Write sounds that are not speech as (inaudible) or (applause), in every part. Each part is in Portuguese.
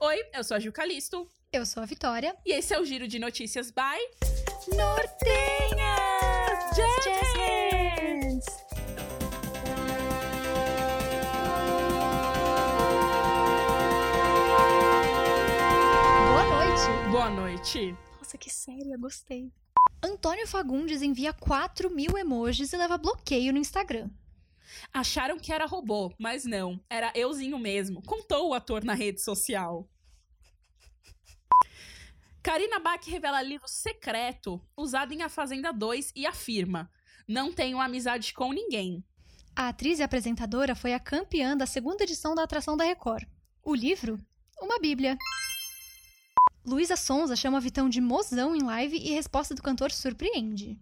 Oi, eu sou a Gil Calisto. Eu sou a Vitória. E esse é o Giro de Notícias by Nortenhas! Jazz Hands! Boa noite! Boa noite. Nossa, que séria, gostei. Antônio Fagundes envia 4 mil emojis e leva bloqueio no Instagram. Acharam que era robô, mas não, era euzinho mesmo. Contou o ator na rede social. Karina Bach revela livro secreto usado em A Fazenda 2 e afirma: Não tenho amizade com ninguém. A atriz e apresentadora foi a campeã da segunda edição da atração da Record. O livro? Uma bíblia. Luísa Sonza chama Vitão de mozão em live e resposta do cantor surpreende.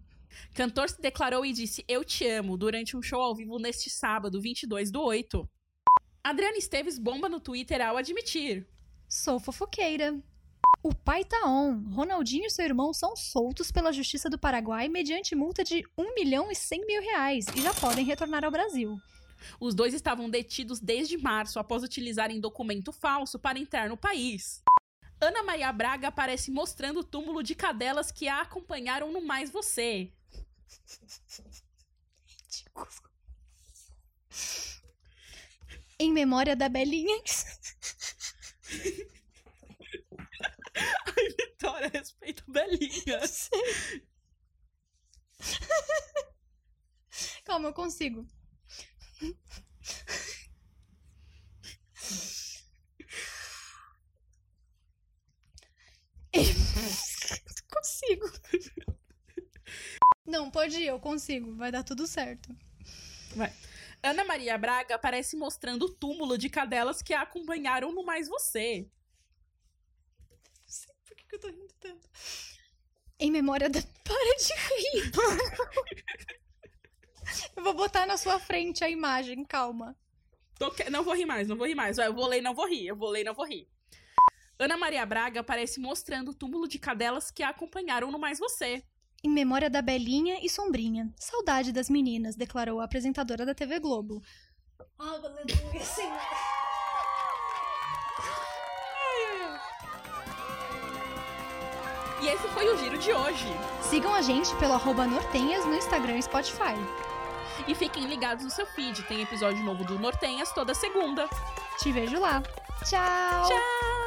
Cantor se declarou e disse Eu te amo durante um show ao vivo neste sábado, 22 do 8. Adriana Esteves bomba no Twitter ao admitir. Sou fofoqueira. O pai tá on. Ronaldinho e seu irmão são soltos pela Justiça do Paraguai mediante multa de 1 milhão e 100 mil reais e já podem retornar ao Brasil. Os dois estavam detidos desde março após utilizarem documento falso para entrar no país. Ana Maria Braga aparece mostrando o túmulo de cadelas que a acompanharam no Mais Você. Em memória da Belinha. Ai, Vitória, respeita a Belinha. Calma, eu consigo. consigo. Não, pode ir, eu consigo. Vai dar tudo certo. Vai. Ana Maria Braga aparece mostrando o túmulo de cadelas que a acompanharam no Mais Você. Não sei por que eu tô rindo tanto. Em memória da. (laughs) Para de rir! eu vou botar na sua frente a imagem, calma. Tô que- Não vou rir mais, não vou rir mais. Eu vou ler e não vou rir. Eu vou ler e não vou rir. Ana Maria Braga aparece mostrando o túmulo de cadelas que a acompanharam no Mais Você. Em memória da Belinha e Sombrinha. Saudade das meninas, declarou a apresentadora da TV Globo. Aleluia, Senhor. E esse foi o giro de hoje. Sigam a gente pelo arroba Nortenhas no Instagram e Spotify. E fiquem ligados no seu feed. Tem episódio novo do Nortenhas toda segunda. Te vejo lá. Tchau! Tchau!